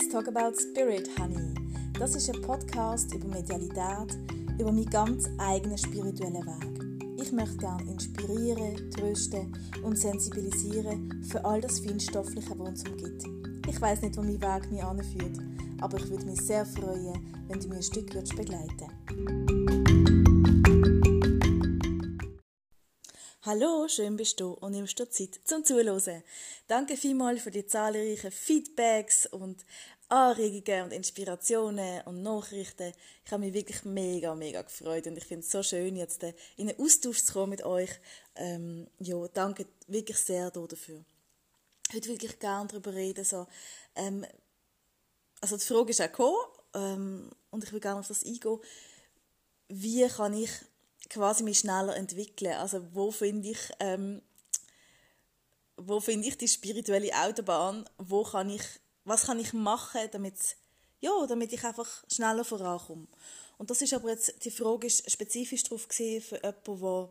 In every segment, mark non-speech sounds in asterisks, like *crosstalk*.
Let's Talk About Spirit, Honey. Das ist ein Podcast über Medialität, über meinen ganz eigenen spirituellen Weg. Ich möchte gerne inspirieren, trösten und sensibilisieren für all das Feinstoffliche, was uns umgibt. Ich weiß nicht, wo mein Weg mich anführt, aber ich würde mich sehr freuen, wenn du mir ein Stück begleiten würdest. Hallo, schön bist du und nimmst dir Zeit zum Zuhören. Danke vielmals für die zahlreichen Feedbacks und Anregungen und Inspirationen und Nachrichten. Ich habe mich wirklich mega, mega gefreut und ich finde es so schön, jetzt äh, in einen Austausch zu kommen mit euch. Ähm, ja, danke wirklich sehr dafür. Heute will ich gerne darüber reden, so, ähm, also die Frage ist auch gekommen, ähm, und ich will gerne auf das eingehen, wie kann ich quasi mich schneller entwickeln. Also wo finde ich, ähm, wo finde ich die spirituelle Autobahn? Wo kann ich, was kann ich machen, damit, ja, damit ich einfach schneller vorankomme? Und das ist aber jetzt, die Frage ist spezifisch darauf gesehen für jemanden, der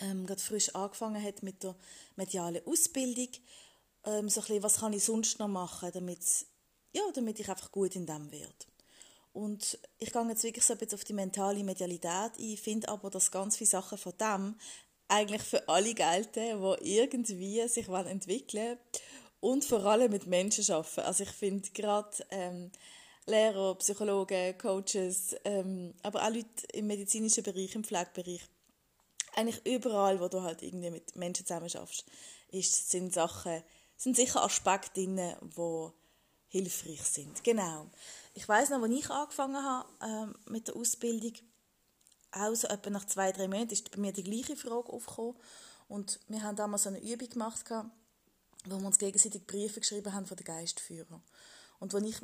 ähm, gerade frisch angefangen hat mit der medialen Ausbildung. Ähm, so ein bisschen, was kann ich sonst noch machen, damit, ja, damit ich einfach gut in dem werde. Und ich gehe jetzt wirklich so ein bisschen auf die mentale Medialität ein, finde aber, dass ganz viele Sachen von dem eigentlich für alle gelten, die irgendwie sich entwickeln wollen und vor allem mit Menschen arbeiten. Also ich finde gerade ähm, Lehrer, Psychologen, Coaches, ähm, aber auch Leute im medizinischen Bereich, im Pflegebereich, eigentlich überall, wo du halt irgendwie mit Menschen zusammen schaffst, sind Sachen, sind sicher Aspekte drin, die hilfreich sind. Genau ich weiß noch, als ich angefangen habe äh, mit der Ausbildung, auch so etwa nach zwei, drei Monaten, ist bei mir die gleiche Frage aufgekommen. Und wir haben damals eine Übung gemacht, wo wir uns gegenseitig Briefe geschrieben haben von den Geistführern. Und als ich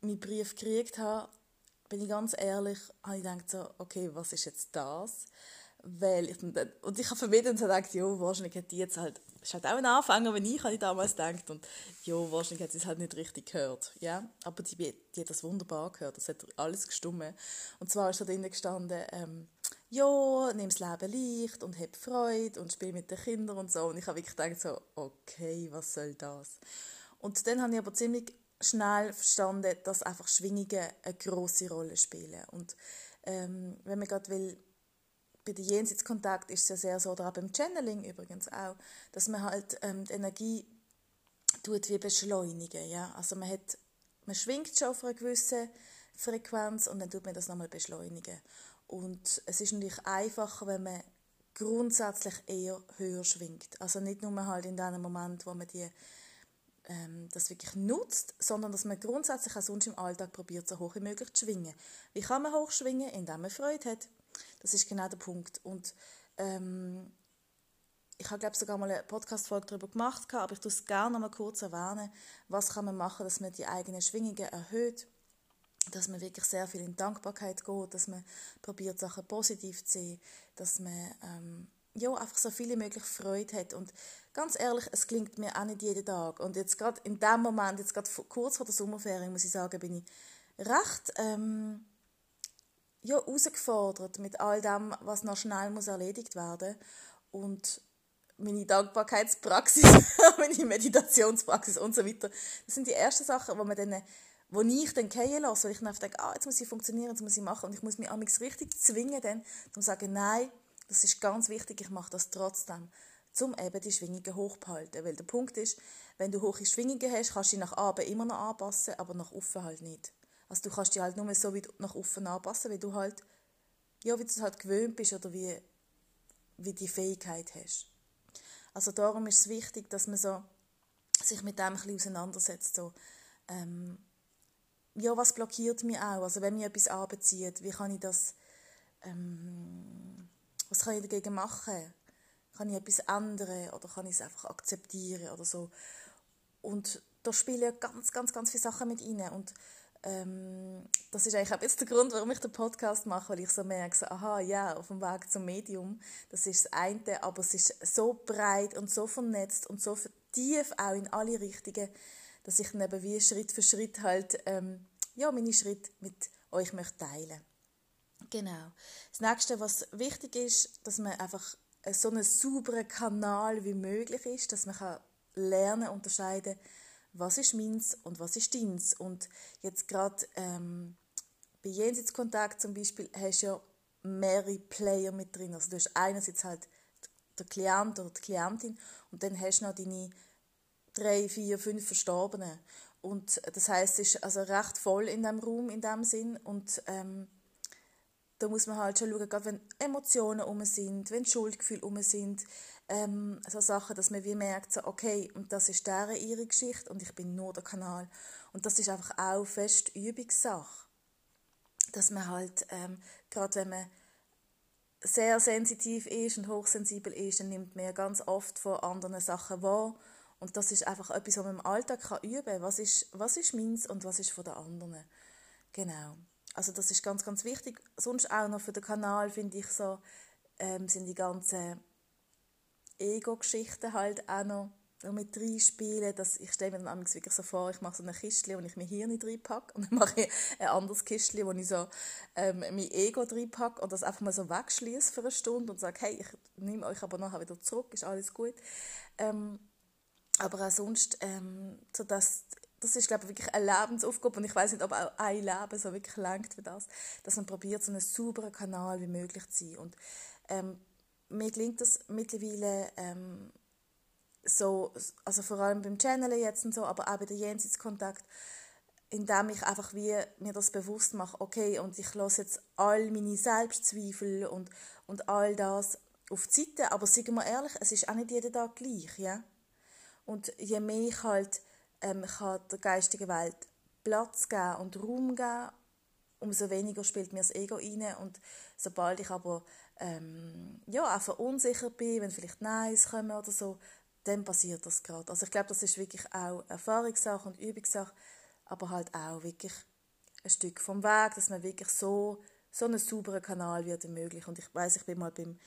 meinen Brief gekriegt habe, bin ich ganz ehrlich, habe ich gedacht so, okay, was ist jetzt das? Weil ich, und ich habe vermittelt und gedacht, ja, wahrscheinlich hat die jetzt halt ist halt auch ein Anfänger, wenn ich, damals gedacht. Und ja, wahrscheinlich hat sie es halt nicht richtig gehört. Ja? Aber die, die hat das wunderbar gehört. Das hat alles gestummen. Und zwar ist da drinnen gestanden, ähm, ja, nimm das Leben leicht und hab Freude und spiel mit den Kindern und so. Und ich habe wirklich gedacht so, okay, was soll das? Und dann habe ich aber ziemlich schnell verstanden, dass einfach Schwingungen eine große Rolle spielen. Und ähm, wenn man gerade will, bei den Jenseitskontakt ist es ja sehr so, oder auch beim Channeling übrigens auch, dass man halt ähm, die Energie tut wie beschleunigen, ja. Also man hat, man schwingt schon auf einer gewissen Frequenz und dann tut man das nochmal beschleunigen. Und es ist natürlich einfacher, wenn man grundsätzlich eher höher schwingt. Also nicht nur halt in dem Moment, wo man die, ähm, das wirklich nutzt, sondern dass man grundsätzlich auch sonst im Alltag probiert, so hoch wie möglich zu schwingen. Wie kann man hoch schwingen? Indem man Freude hat. Das ist genau der Punkt. Und ähm, ich habe glaube sogar mal eine Podcast-Folge darüber gemacht, aber ich tue es gerne noch mal kurz erwähnen. Was kann man machen, dass man die eigenen Schwingungen erhöht? Dass man wirklich sehr viel in Dankbarkeit geht, dass man probiert, Sachen positiv zu sehen, dass man ähm, ja, einfach so viele möglich Freude hat. Und ganz ehrlich, es klingt mir auch nicht jeden Tag. Und jetzt gerade in dem Moment, jetzt gerade kurz vor der Sommerferien, muss ich sagen, bin ich recht ähm, ja, herausgefordert mit all dem, was noch schnell muss erledigt werden und meine Dankbarkeitspraxis, *laughs* meine Meditationspraxis und so weiter. Das sind die ersten Sachen, wo man dann wo ich dann gehen lasse, weil ich dann denke, ah, jetzt muss ich funktionieren, jetzt muss ich machen und ich muss mich amigs richtig zwingen, dann, um zu sagen, nein, das ist ganz wichtig, ich mache das trotzdem, um eben die Schwingungen hochzuhalten. Weil der Punkt ist, wenn du hohe Schwingungen hast, kannst du dich nach oben immer noch anpassen, aber nach oben halt nicht. Also du kannst dich halt nur so wie nach offen anpassen, wie du halt, ja, wie du es halt gewöhnt bist oder wie, wie die Fähigkeit hast. Also darum ist es wichtig, dass man so sich mit dem ein bisschen auseinandersetzt. So, ähm, ja, was blockiert mich auch? Also wenn mich etwas anbezieht, wie kann ich das, ähm, was kann ich dagegen machen? Kann ich etwas ändern oder kann ich es einfach akzeptieren oder so? Und da spielen ganz, ganz, ganz viele Sachen mit rein. Und ähm, das ist eigentlich auch jetzt der Grund, warum ich den Podcast mache, weil ich so merke, so, aha, ja, auf dem Weg zum Medium, das ist das eine, aber es ist so breit und so vernetzt und so tief auch in alle Richtungen, dass ich dann wie Schritt für Schritt halt, ähm, ja, meine Schritte mit euch möchte teilen. Genau. Das nächste, was wichtig ist, dass man einfach so einen sauberen Kanal wie möglich ist, dass man kann lernen unterscheiden was ist meins und was ist deins. Und jetzt gerade ähm, bei Jenseitskontakt zum Beispiel hast du ja mehrere Player mit drin. Also du hast einerseits halt der Klient oder die Klientin und dann hast du noch deine drei, vier, fünf Verstorbenen. Und das heißt, es ist also recht voll in dem Raum in dem Sinn und ähm, da muss man halt schon schauen, wenn Emotionen um sind, wenn Schuldgefühle um sind, ähm, so Sachen, dass man wie merkt, so, okay, und das ist deren ihre Geschichte und ich bin nur der Kanal. Und das ist einfach auch fest Übungssache. Dass man halt, ähm, gerade wenn man sehr sensitiv ist und hochsensibel ist, dann nimmt man ganz oft von anderen Sachen wahr. Und das ist einfach etwas, was man im Alltag kann üben kann. Was ist, was ist meins und was ist von den anderen. Genau. Also das ist ganz, ganz wichtig. Sonst auch noch für den Kanal, finde ich so, ähm, sind die ganzen Ego-Geschichten halt auch noch mit reinspielen. Dass ich stelle mir dann wirklich so vor, ich mache so eine Kiste, wo ich mein Hirn reinpacke und dann mache ich ein anderes Kiste, wo ich so ähm, mein Ego reinpacke und das einfach mal so wegschließe für eine Stunde und sage, hey, ich nehme euch aber nachher wieder zurück, ist alles gut. Ähm, aber auch sonst, ähm, so dass das ist glaube ich wirklich eine Lebensaufgabe und ich weiß nicht, ob auch ein Leben so wirklich langt für das, dass man probiert, so einen sauberen Kanal wie möglich zu sein. Und ähm, mir gelingt das mittlerweile ähm, so, also vor allem beim Channel jetzt und so, aber auch bei der Jenseitskontakt, indem ich einfach wie mir das bewusst mache, okay, und ich lasse jetzt all meine Selbstzweifel und, und all das auf die Seite, aber sagen wir ehrlich, es ist auch nicht jeden Tag gleich, ja. Und je mehr ich halt ähm, kann der geistigen Welt Platz geben und Raum geben, umso weniger spielt mir das Ego rein. Und sobald ich aber ähm, ja, auch verunsichert bin, wenn vielleicht Neins kommen oder so, dann passiert das gerade. Also ich glaube, das ist wirklich auch Erfahrungssache und Übungssache, aber halt auch wirklich ein Stück vom Weg, dass man wirklich so, so einen sauberen Kanal wird ermöglicht. Und ich weiß, ich bin mal beim,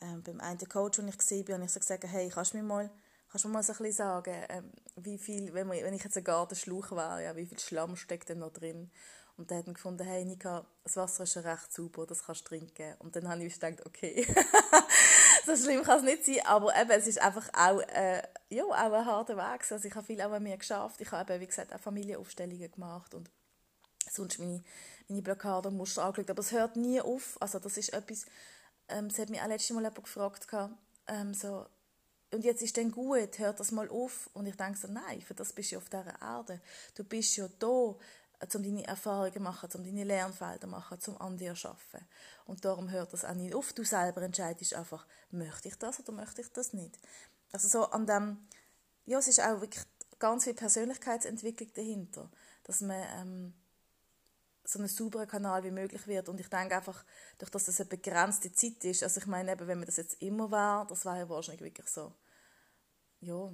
ähm, beim einen Coach, den ich gesehen bin, und ich so gesagt, hey, kannst du mir mal Kannst du mal so ein bisschen sagen, ähm, wie viel, wenn, wir, wenn ich jetzt ein Gartenschlauch wäre, ja, wie viel Schlamm steckt denn noch drin? Und dann hat er gefunden, hey Nika, das Wasser ist schon recht sauber, das kannst du trinken. Und dann habe ich gedacht, okay, *laughs* so schlimm kann es nicht sein, aber eben, es ist einfach auch, äh, ja, auch ein harter Weg. Also ich habe viel auch an mir geschafft. Ich habe eben, wie gesagt, auch Familienaufstellungen gemacht und sonst meine, meine Blockaden und Muster angeschaut. Aber es hört nie auf. Also das ist etwas, ähm, das hat mich auch letztes Mal jemand gefragt, ähm, so, und jetzt ist dann gut, hört das mal auf. Und ich denke so, nein, für das bist du auf dieser Erde. Du bist ja da, um deine Erfahrungen zu machen, um deine Lernfelder zu machen, um an dir zu arbeiten. Und darum hört das auch nicht auf. Du selber entscheidest einfach, möchte ich das oder möchte ich das nicht. Also so an dem, ja, es ist auch wirklich ganz viel Persönlichkeitsentwicklung dahinter, dass man ähm, so einen sauberen Kanal wie möglich wird. Und ich denke einfach, durch dass das eine begrenzte Zeit ist, also ich meine eben, wenn man das jetzt immer war, das wäre ja wahrscheinlich wirklich so, ja,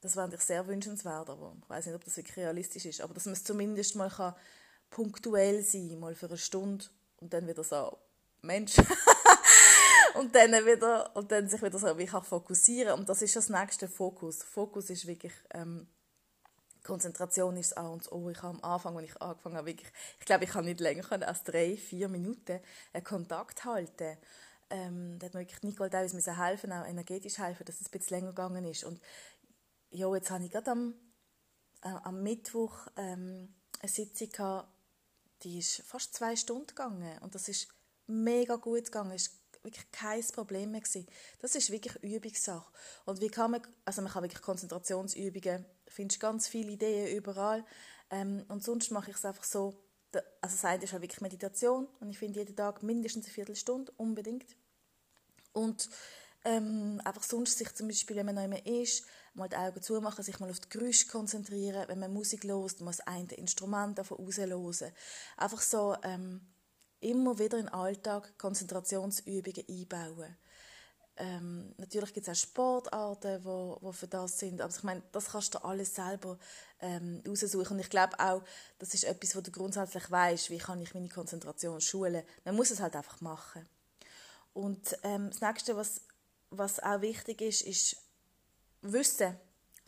das wäre natürlich sehr wünschenswert, aber ich weiß nicht, ob das wirklich realistisch ist, aber dass man es zumindest mal kann punktuell sein, mal für eine Stunde und dann wieder so, Mensch, *laughs* und dann wieder, und dann sich wieder so wie kann fokussieren und das ist das nächste Fokus. Fokus ist wirklich ähm, Konzentration ist A und O. Ich habe am Anfang, als ich angefangen habe, wirklich, ich glaube, ich kann nicht länger können als drei, vier Minuten einen Kontakt halten. Ähm, da hat mir wirklich Nicole teilweise helfen, auch energetisch helfen, dass es ein bisschen länger gegangen ist. Und ja, jetzt habe ich gerade am, äh, am Mittwoch ähm, eine Sitzung gehabt, die ist fast zwei Stunden gegangen und das ist mega gut gegangen. Es war wirklich kein Problem mehr gewesen. Das ist wirklich Übungssache. Und wie kann man, also man kann wirklich Konzentrationsübungen findest ganz viele Ideen überall. Ähm, und sonst mache ich es einfach so, also das eine ist halt wirklich Meditation und ich finde jeden Tag mindestens eine Viertelstunde, unbedingt. Und ähm, einfach sonst sich zum Beispiel, wenn man noch immer ist, mal die Augen zumachen, sich mal auf die Geräusche konzentrieren, wenn man Musik hört, muss ein Instrument davon raushören. Einfach so ähm, immer wieder in den Alltag Konzentrationsübungen einbauen. Ähm, natürlich gibt es auch Sportarten, wo, wo für das sind, aber ich meine, das kannst du alles selber ähm, raussuchen. Und ich glaube auch, das ist etwas, wo du grundsätzlich weißt, wie kann ich meine Konzentration schulen. Man muss es halt einfach machen. Und ähm, das Nächste, was, was auch wichtig ist, ist Wissen.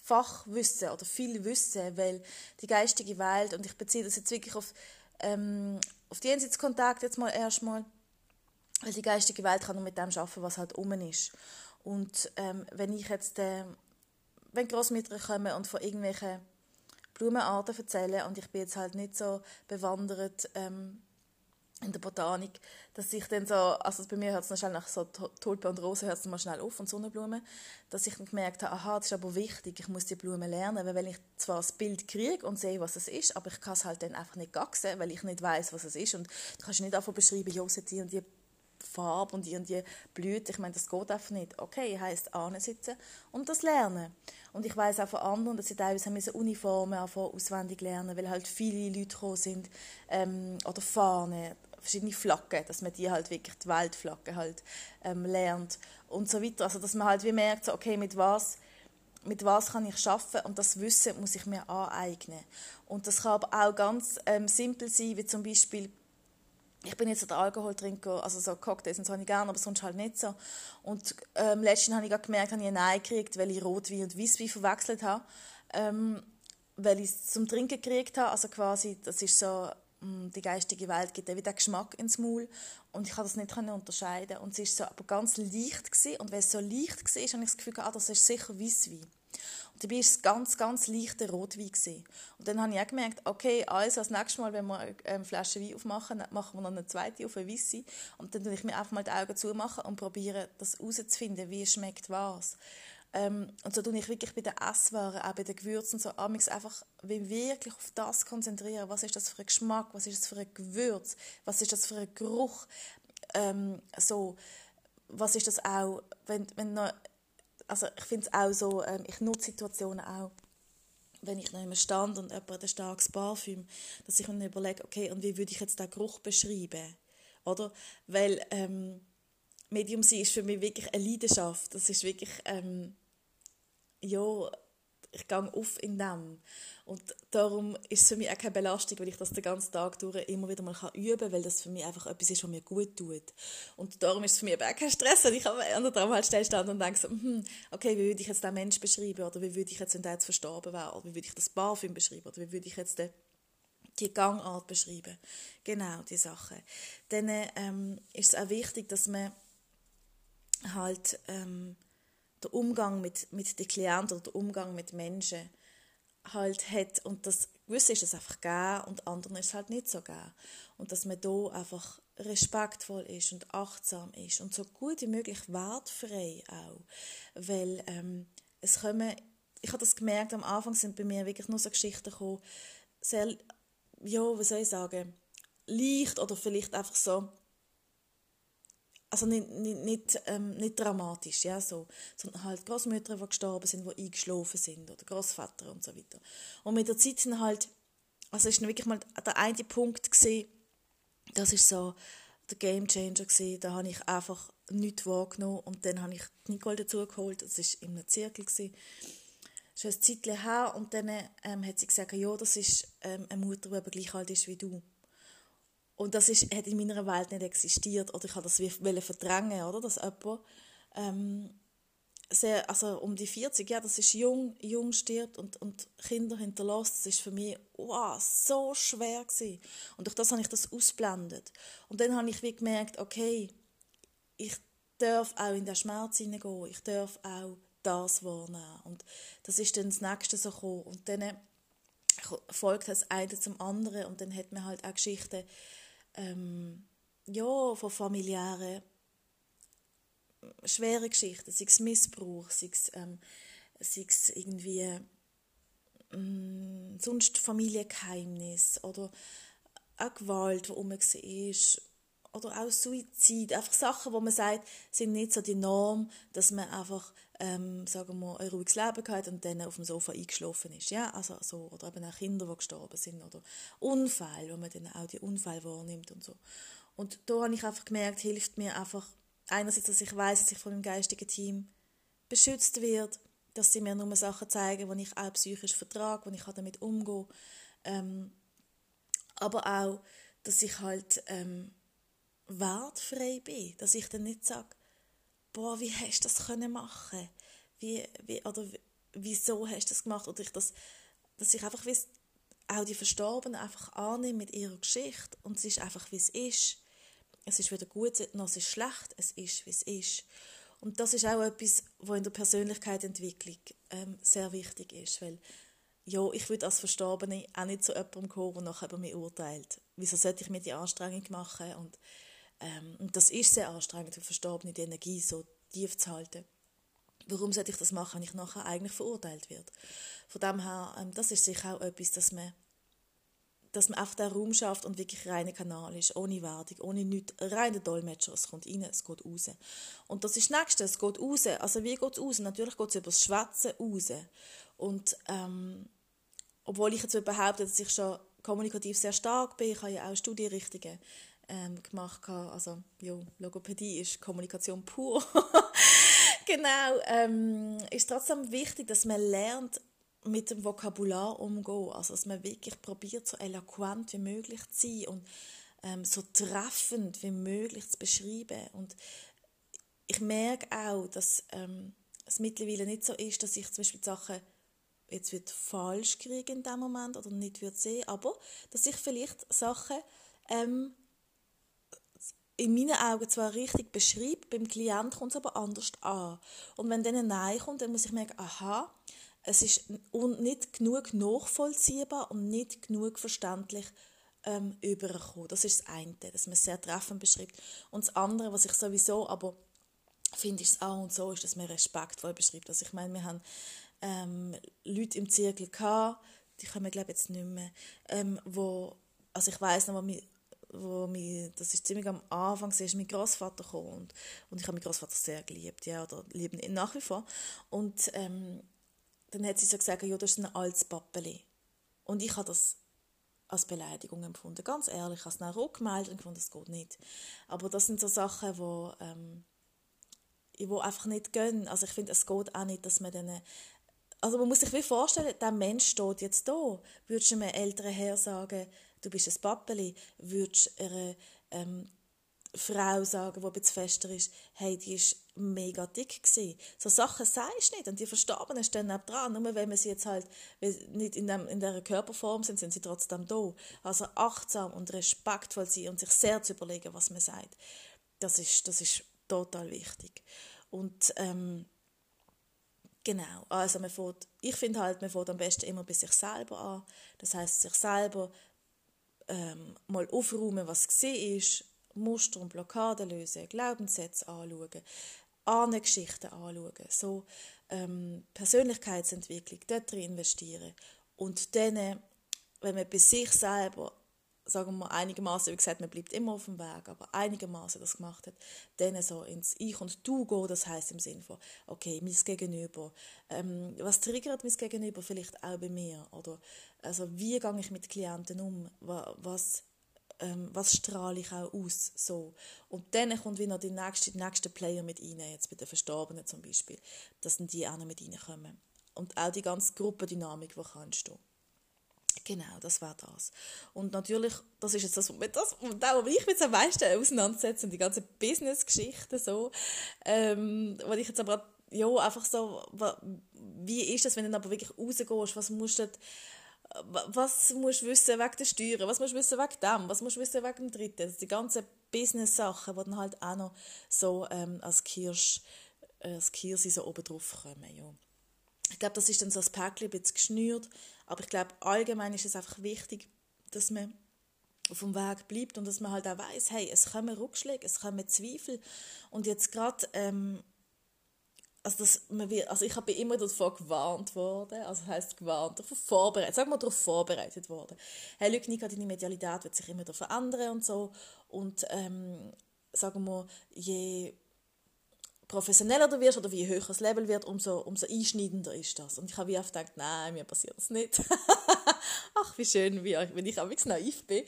Fachwissen oder viel Wissen, weil die geistige Welt, und ich beziehe das jetzt wirklich auf, ähm, auf die Jenseitskontakt jetzt mal erstmal, weil die geistige Welt kann nur mit dem arbeiten, was halt um ist. Und ähm, wenn ich jetzt äh, wenn Großmütter kommen und von irgendwelchen Blumenarten erzählen und ich bin jetzt halt nicht so bewandert ähm, in der Botanik, dass ich dann so, also bei mir hört es noch schnell nach so Tulpe und Rose hört es mal schnell auf und Sonnenblumen, dass ich dann gemerkt habe, aha, das ist aber wichtig, ich muss die Blumen lernen, weil wenn ich zwar das Bild kriege und sehe, was es ist, aber ich kann es halt dann einfach nicht gaxen, weil ich nicht weiß, was es ist und du kannst nicht einfach beschreiben, ja, die und die Farbe und die und die Blüte, ich meine, das geht einfach nicht. Okay, heisst sitzen und das lernen. Und ich weiß auch von anderen, dass sie teilweise haben Uniformen auswendig lernen, weil halt viele Leute gekommen sind ähm, oder Fahnen, verschiedene Flaggen, dass man die halt wirklich die Weltflagge halt ähm, lernt und so weiter. Also dass man halt wie merkt, so, okay, mit was mit was kann ich schaffen und das Wissen muss ich mir aneignen. Und das kann aber auch ganz ähm, simpel sein, wie zum Beispiel ich bin jetzt der Alkoholtrinker, also so Cocktails und so habe ich gerne, aber sonst halt nicht so. Und ähm, letztens habe ich gemerkt, habe ich ein Nein gekriegt, weil ich Rotwein und Weisswein verwechselt habe. Ähm, weil ich es zum Trinken gekriegt habe, also quasi, das ist so, die geistige Welt gibt wieder Geschmack ins Maul und ich konnte das nicht unterscheiden und es war so aber ganz leicht gewesen. und weil es so leicht war, habe ich das Gefühl, ah, das ist sicher Weisswein. Und dabei war es ganz, ganz leichter Rotwein. Gewesen. Und dann habe ich auch gemerkt, okay, also das nächste Mal, wenn wir eine ähm, Flasche Wein aufmachen, machen wir noch eine zweite auf eine Weisse. Und dann tue ich mir einfach mal die Augen zumachen und probiere, das herauszufinden, wie schmeckt was. Ähm, und so tue ich wirklich bei den Esswaren, auch bei den Gewürzen, so amix einfach wie wirklich auf das konzentrieren. Was ist das für ein Geschmack? Was ist das für ein Gewürz? Was ist das für ein Geruch? Ähm, so, was ist das auch, wenn, wenn noch also ich finde es auch so, ähm, ich nutze Situationen auch, wenn ich noch stand und jemand hat ein starkes Parfüm, dass ich mir überlege, okay, und wie würde ich jetzt den Geruch beschreiben? Oder? Weil ähm, Medium sein ist für mich wirklich eine Leidenschaft. Das ist wirklich, ähm, ja, ich gehe auf in dem. Und darum ist es für mich auch keine Belastung, wenn ich das den ganzen Tag durch immer wieder mal üben kann, weil das für mich einfach etwas ist, was mir gut tut. Und darum ist es für mich auch kein Stress, wenn ich an der Tramhaltestelle stand und denke so, hm, okay, wie würde ich jetzt den Mensch beschreiben? Oder wie würde ich jetzt, wenn der jetzt verstorben wäre? Oder wie würde ich das Parfüm beschreiben? Oder wie würde ich jetzt die Gangart beschreiben? Genau, die Sachen. Dann ähm, ist es auch wichtig, dass man halt ähm, der Umgang mit, mit den Klienten oder der Umgang mit Menschen halt hat. Und das gewisse ist es einfach geben und anderen ist es halt nicht so geben und dass man da einfach respektvoll ist und achtsam ist und so gut wie möglich wertfrei auch, weil ähm, es kommen, ich habe das gemerkt, am Anfang sind bei mir wirklich nur so Geschichten gekommen, sehr, ja, wie soll ich sagen, leicht oder vielleicht einfach so also nicht, nicht, nicht, ähm, nicht dramatisch, ja, so, sondern halt Großmütter, die gestorben sind, die eingeschlafen sind oder Großvater und so weiter. Und mit der Zeit sind halt, also ist wirklich mal der eine Punkt gesehen, das ist so der Game Changer gesehen, da habe ich einfach nichts wahrgenommen und dann habe ich Nicole dazu geholt, das ist in einem Zirkel gewesen. Ist ein Zeitchen her und dann ähm, hat sie gesagt, ja, das ist ähm, eine Mutter, die aber gleich alt ist wie du. Und das ist, hat in meiner Welt nicht existiert. Oder ich habe das verdrängen, oder? Dass jemand ähm, sehr, also um die 40, ja, das ist jung, jung stirbt und, und Kinder hinterlässt, das ist für mich wow, so schwer gewesen. Und durch das habe ich das ausblendet. Und dann habe ich wie gemerkt, okay, ich darf auch in den Schmerz hineingehen, ich darf auch das wahrnehmen. Und das ist dann das Nächste so gekommen. Und dann folgt das eine zum anderen und dann hat man halt auch Geschichten, ähm, ja, von familiären schweren Geschichten, sei es Missbrauch, sei es, ähm, sei es irgendwie ähm, sonst Familiengeheimnis oder auch Gewalt, die rum war oder auch Suizid, einfach Sachen, wo man sagt, sind nicht so die Norm, dass man einfach, ähm, sagen wir, ein ruhiges Leben hat und dann auf dem Sofa eingeschlafen ist, ja, also so, oder eben auch Kinder, die gestorben sind, oder Unfälle, wo man dann auch die Unfälle wahrnimmt und so. Und da habe ich einfach gemerkt, hilft mir einfach, einerseits, dass ich weiß, dass ich von dem geistigen Team beschützt wird, dass sie mir nur Sachen zeigen, die ich auch psychisch vertrage, wo ich damit umgehe, ähm, aber auch, dass ich halt ähm, wertfrei bin, dass ich dann nicht sage, boah, wie hast du das können machen? Wie, wie, oder wieso hast du das gemacht? Oder ich das, dass ich einfach weiss, auch die Verstorbenen einfach annehme mit ihrer Geschichte und es ist einfach, wie es ist. Es ist weder gut noch es ist schlecht, es ist, wie es ist. Und das ist auch etwas, was in der Persönlichkeitsentwicklung ähm, sehr wichtig ist, weil ja, ich würde als Verstorbene auch nicht zu jemandem kommen, der nachher über mich urteilt. Wieso sollte ich mir die Anstrengung machen? Und, ähm, und das ist sehr anstrengend für Verstorbene, die Energie so tief zu halten. Warum sollte ich das machen, wenn ich nachher eigentlich verurteilt werde? Von dem her, ähm, das ist sicher auch etwas, dass man dass man auf den Raum schafft und wirklich reiner Kanal ist, ohne Wertung, ohne nichts, reiner Dolmetscher, es kommt rein, es geht raus. Und das ist das Nächste, es geht raus. Also wie geht es raus? Natürlich geht es über das Schwätzen raus. Und ähm, obwohl ich jetzt behaupte, dass ich schon kommunikativ sehr stark bin, ich habe ja auch Studienrichtungen ähm, gemacht, also ja, Logopädie ist Kommunikation pur. *laughs* genau, ähm, ist trotzdem wichtig, dass man lernt, mit dem Vokabular umgehen. Also, dass man wirklich probiert, so eloquent wie möglich zu sein und ähm, so treffend wie möglich zu beschreiben. Und ich merke auch, dass ähm, es mittlerweile nicht so ist, dass ich zum Beispiel Sachen jetzt wird falsch kriege in dem Moment oder nicht wird sehen, aber dass ich vielleicht Sachen ähm, in meinen Augen zwar richtig beschreibe, beim Klienten kommt es aber anders an. Und wenn dann ein Nein kommt, dann muss ich merken, aha, es ist nicht genug nachvollziehbar und nicht genug verständlich ähm, überkommen. Das ist das eine, dass man es sehr treffend beschreibt. Und das andere, was ich sowieso aber finde, ist das A und so, ist, dass man respektvoll beschreibt. Also ich meine, wir haben ähm, Leute im Zirkel gehabt, die kommen glaube jetzt nicht mehr, ähm, wo, also ich weiß noch, wo mi, wo mi, das ist ziemlich am Anfang, ist mein Großvater gekommen und, und ich habe meinen Großvater sehr geliebt, ja, oder lieben ihn nach wie vor. Und ähm, dann hat sie so gesagt, ja, das ist ein altes Pappeli. Und ich habe das als Beleidigung empfunden. Ganz ehrlich, ich habe es dann auch gemeldet und gefunden, das geht nicht. Aber das sind so Sachen, wo, ähm, wo einfach nicht gehen. Also ich finde, es geht auch nicht, dass man dann... Also man muss sich wie vorstellen, der Mensch steht jetzt da. Würdest du einem älteren Herr sagen, du bist ein Pappeli, würdest du einer ähm, Frau sagen, die ein bisschen fester ist, hey, die ist mega dick gewesen. So Sachen sagst du nicht und die Verstorbenen stehen auch dran. Nur wenn man sie jetzt halt nicht in, dem, in dieser Körperform sind, sind sie trotzdem da. Also achtsam und respektvoll sein und sich sehr zu überlegen, was man sagt. Das ist, das ist total wichtig. Und ähm, genau, also man fährt, ich finde halt, man fährt am besten immer bei sich selber an. Das heißt sich selber ähm, mal aufräumen, was gesehen ist, Muster und Blockaden lösen, Glaubenssätze anschauen, Ahnengeschichten anschauen, so ähm, Persönlichkeitsentwicklung, dort investieren. Und dann, wenn man bei sich selber sagen wir einigermaßen, wie gesagt, man bleibt immer auf dem Weg, aber einigermaßen das gemacht hat, dann so ins Ich und Du gehen, das heißt im Sinne von, okay, mein Gegenüber, ähm, was triggert mein Gegenüber vielleicht auch bei mir, oder also wie gehe ich mit Klienten um, was ähm, was strahle ich auch aus, so. Und dann kommt wieder die nächste, die nächste Player mit rein, jetzt bei den Verstorbenen zum Beispiel, dass dann die auch noch mit reinkommen. Und auch die ganze Gruppendynamik, die kann entstehen. Genau, das war das. Und natürlich, das ist jetzt das, das da, wo ich jetzt am meisten auseinandersetze, die ganze Business-Geschichte so, ähm, wo ich jetzt aber, ja, einfach so, wie ist das, wenn du aber wirklich rausgehst, was musst du was musst du wissen wegen der Steuern, was musst du wissen wegen dem, was musst du wissen wegen dem Dritten. Also die ganzen Business-Sachen, die dann halt auch noch so ähm, als Kirsch, äh, als Kirse so oben drauf kommen. Ja. Ich glaube, das ist dann so das Päckchen ein bisschen geschnürt, aber ich glaube, allgemein ist es einfach wichtig, dass man auf dem Weg bleibt und dass man halt auch weiß, hey, es kommen Rückschläge, es kommen Zweifel und jetzt gerade ähm, also, das, man wird, also ich habe immer davor gewarnt worden, also heißt gewarnt, davon vorbereitet, sagen wir darauf vorbereitet worden. Hey, schau, Nika, deine Medialität wird sich immer verändern und so und ähm, sagen wir, je professioneller du wirst oder wie höher das Level wird, umso, umso einschneidender ist das. Und ich habe wie oft gedacht, nein, mir passiert das nicht. *laughs* Ach, wie schön, wie, wenn ich auch naiv bin.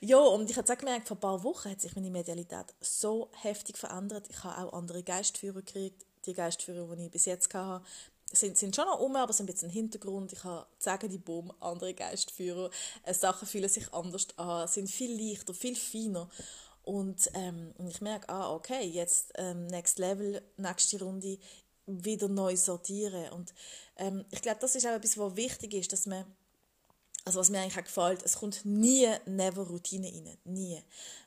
Ja, und ich habe auch gemerkt, vor ein paar Wochen hat sich meine Medialität so heftig verändert. Ich habe auch andere Geistführer gekriegt, die Geistführer, die ich bis jetzt hatte, sind, sind schon noch um, aber sind ein bisschen im Hintergrund. Ich habe sagen die Boom, andere Geistführer. Äh, Sachen fühlen sich anders an, sind viel leichter, viel feiner. Und, ähm, ich merke, ah, okay, jetzt ähm, Next Level, nächste Runde, wieder neu sortieren. Und ähm, ich glaube, das ist auch etwas, was wichtig ist, dass man Also was mir eigentlich auch gefällt, es kommt nie never Routine rein. Nie.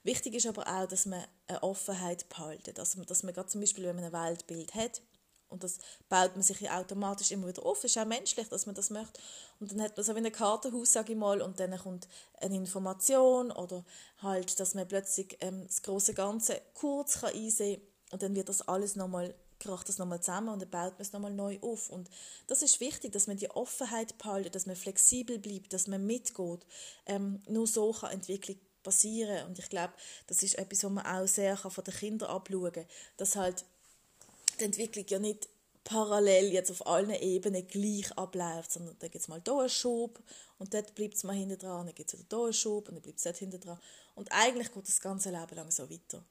Wichtig ist aber auch, dass man eine Offenheit behalten. Also, dass man gerade zum Beispiel, wenn man ein Weltbild hat, und das baut man sich ja automatisch immer wieder auf. Es ist auch menschlich, dass man das möchte. Und dann hat man so wie ein Kartenhaus, sage ich mal, und dann kommt eine Information oder halt, dass man plötzlich ähm, das große Ganze kurz kann einsehen kann. Und dann wird das alles nochmal kracht das nochmal zusammen und dann baut man es nochmal neu auf. Und das ist wichtig, dass man die Offenheit behalten, dass man flexibel bleibt, dass man mitgeht. Ähm, nur so kann Entwicklung passieren. Und ich glaube, das ist etwas, was man auch sehr von den Kindern abschauen kann, dass halt die Entwicklung ja nicht parallel jetzt auf allen Ebenen gleich abläuft, sondern da gibt es mal hier einen Schub und dort bleibt es mal hinten dran, dann gibt es wieder hier einen Schub und dann bleibt es dort hinten dran. Und eigentlich geht das ganze Leben lang so weiter.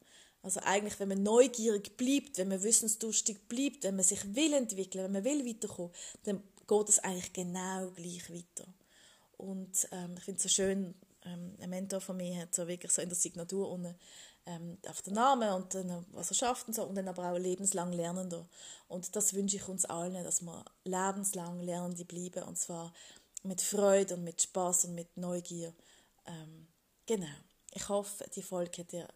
Also eigentlich, wenn man neugierig bleibt, wenn man wissensdurstig bleibt, wenn man sich will entwickeln, wenn man will weiterkommen, dann geht es eigentlich genau gleich weiter. Und ähm, ich finde es so schön, ähm, ein Mentor von mir hat so wirklich so in der Signatur unten ähm, auf den Namen und dann, was er schafft und so, und dann aber auch lebenslang Lernender. Und das wünsche ich uns allen, dass wir lebenslang Lernende bleiben, und zwar mit Freude und mit Spaß und mit Neugier. Ähm, genau. Ich hoffe, die Folge hat dir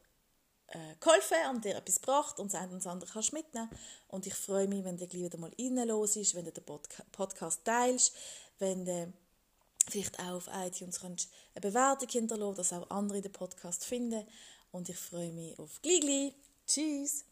äh, geholfen und dir etwas gebracht und das eine und das andere kannst mitnehmen. Und ich freue mich, wenn du gleich wieder mal reinlässt, wenn du den Podca Podcast teilst, wenn du vielleicht auch auf iTunes kannst eine Bewertung hinterlassen, dass auch andere den Podcast finden. Und ich freue mich auf gleich. Tschüss!